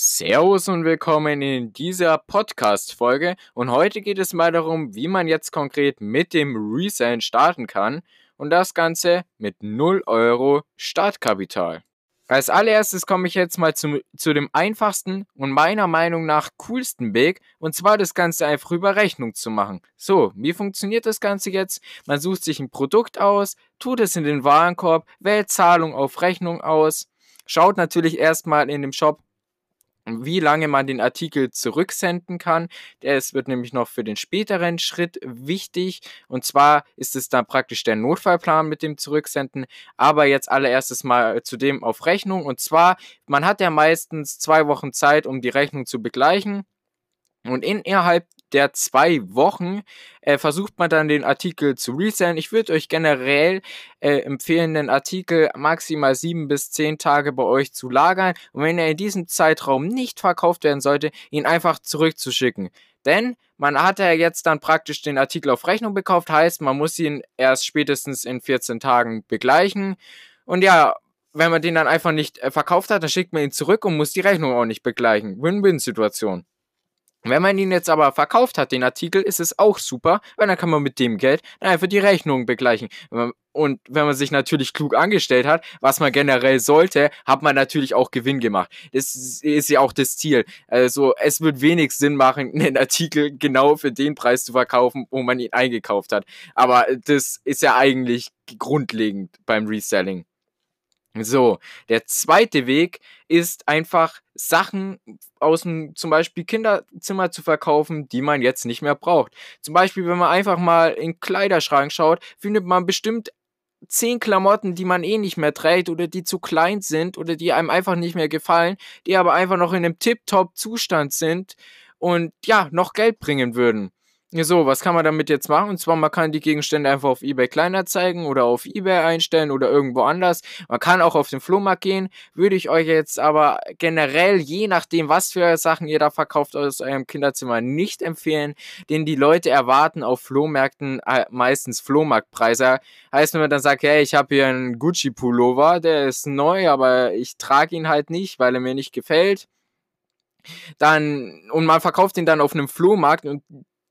Servus und willkommen in dieser Podcast-Folge. Und heute geht es mal darum, wie man jetzt konkret mit dem Resellen starten kann. Und das Ganze mit 0 Euro Startkapital. Als allererstes komme ich jetzt mal zu, zu dem einfachsten und meiner Meinung nach coolsten Weg, und zwar das Ganze einfach über Rechnung zu machen. So, wie funktioniert das Ganze jetzt? Man sucht sich ein Produkt aus, tut es in den Warenkorb, wählt Zahlung auf Rechnung aus, schaut natürlich erstmal in dem Shop, wie lange man den Artikel zurücksenden kann. Es wird nämlich noch für den späteren Schritt wichtig. Und zwar ist es dann praktisch der Notfallplan mit dem Zurücksenden. Aber jetzt allererstes mal zudem auf Rechnung. Und zwar, man hat ja meistens zwei Wochen Zeit, um die Rechnung zu begleichen. Und innerhalb der zwei Wochen äh, versucht man dann den Artikel zu resellen. Ich würde euch generell äh, empfehlen, den Artikel maximal sieben bis zehn Tage bei euch zu lagern. Und wenn er in diesem Zeitraum nicht verkauft werden sollte, ihn einfach zurückzuschicken. Denn man hat ja jetzt dann praktisch den Artikel auf Rechnung gekauft, heißt, man muss ihn erst spätestens in 14 Tagen begleichen. Und ja, wenn man den dann einfach nicht äh, verkauft hat, dann schickt man ihn zurück und muss die Rechnung auch nicht begleichen. Win-Win-Situation. Wenn man ihn jetzt aber verkauft hat, den Artikel, ist es auch super, weil dann kann man mit dem Geld einfach die Rechnung begleichen. Und wenn man sich natürlich klug angestellt hat, was man generell sollte, hat man natürlich auch Gewinn gemacht. Das ist ja auch das Ziel. Also es wird wenig Sinn machen, einen Artikel genau für den Preis zu verkaufen, wo man ihn eingekauft hat. Aber das ist ja eigentlich grundlegend beim Reselling. So, der zweite Weg ist einfach Sachen aus dem zum Beispiel Kinderzimmer zu verkaufen, die man jetzt nicht mehr braucht. Zum Beispiel, wenn man einfach mal in den Kleiderschrank schaut, findet man bestimmt zehn Klamotten, die man eh nicht mehr trägt oder die zu klein sind oder die einem einfach nicht mehr gefallen, die aber einfach noch in einem Tip-Top-Zustand sind und ja, noch Geld bringen würden. So, was kann man damit jetzt machen? Und zwar, man kann die Gegenstände einfach auf eBay kleiner zeigen oder auf eBay einstellen oder irgendwo anders. Man kann auch auf den Flohmarkt gehen. Würde ich euch jetzt aber generell, je nachdem, was für Sachen ihr da verkauft aus eurem Kinderzimmer, nicht empfehlen, denn die Leute erwarten auf Flohmärkten äh, meistens Flohmarktpreise. Heißt, wenn man dann sagt, hey, ich habe hier einen Gucci-Pullover, der ist neu, aber ich trage ihn halt nicht, weil er mir nicht gefällt dann und man verkauft ihn dann auf einem Flohmarkt und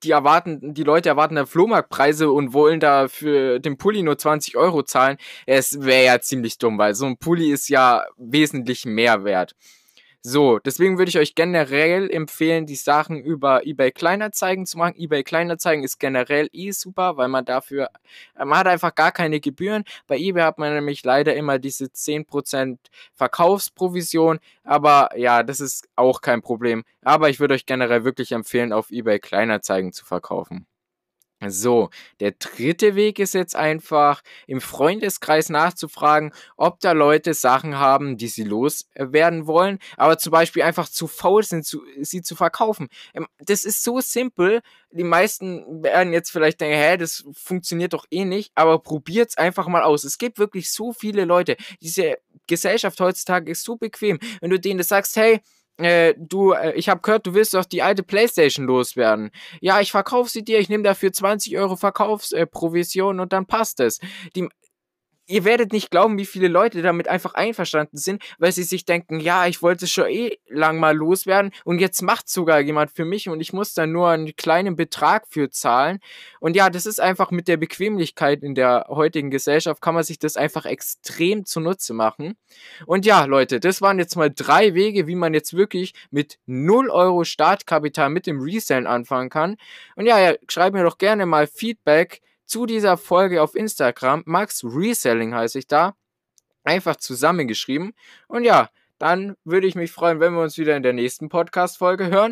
die erwarten, die Leute erwarten da Flohmarktpreise und wollen da für den Pulli nur 20 Euro zahlen. Es wäre ja ziemlich dumm, weil so ein Pulli ist ja wesentlich mehr wert. So, deswegen würde ich euch generell empfehlen, die Sachen über eBay Kleinanzeigen zu machen. eBay Kleinanzeigen ist generell eh super, weil man dafür, man hat einfach gar keine Gebühren. Bei eBay hat man nämlich leider immer diese 10% Verkaufsprovision, aber ja, das ist auch kein Problem. Aber ich würde euch generell wirklich empfehlen, auf eBay Kleinanzeigen zu verkaufen. So, der dritte Weg ist jetzt einfach, im Freundeskreis nachzufragen, ob da Leute Sachen haben, die sie loswerden wollen, aber zum Beispiel einfach zu faul sind, zu, sie zu verkaufen. Ähm, das ist so simpel. Die meisten werden jetzt vielleicht denken, hä, das funktioniert doch eh nicht, aber probiert's einfach mal aus. Es gibt wirklich so viele Leute. Diese Gesellschaft heutzutage ist so bequem. Wenn du denen das sagst, hey, äh, du, äh, ich habe gehört, du willst doch die alte Playstation loswerden. Ja, ich verkaufe sie dir, ich nehme dafür 20 Euro Verkaufsprovision äh, und dann passt es. Die, ihr werdet nicht glauben, wie viele Leute damit einfach einverstanden sind, weil sie sich denken, ja, ich wollte schon eh lang mal loswerden und jetzt macht sogar jemand für mich und ich muss dann nur einen kleinen Betrag für zahlen. Und ja, das ist einfach mit der Bequemlichkeit in der heutigen Gesellschaft, kann man sich das einfach extrem zunutze machen. Und ja, Leute, das waren jetzt mal drei Wege, wie man jetzt wirklich mit 0 Euro Startkapital mit dem Resellen anfangen kann. Und ja, ja schreibt mir doch gerne mal Feedback zu dieser Folge auf Instagram. Max Reselling heiße ich da. Einfach zusammengeschrieben. Und ja, dann würde ich mich freuen, wenn wir uns wieder in der nächsten Podcast-Folge hören.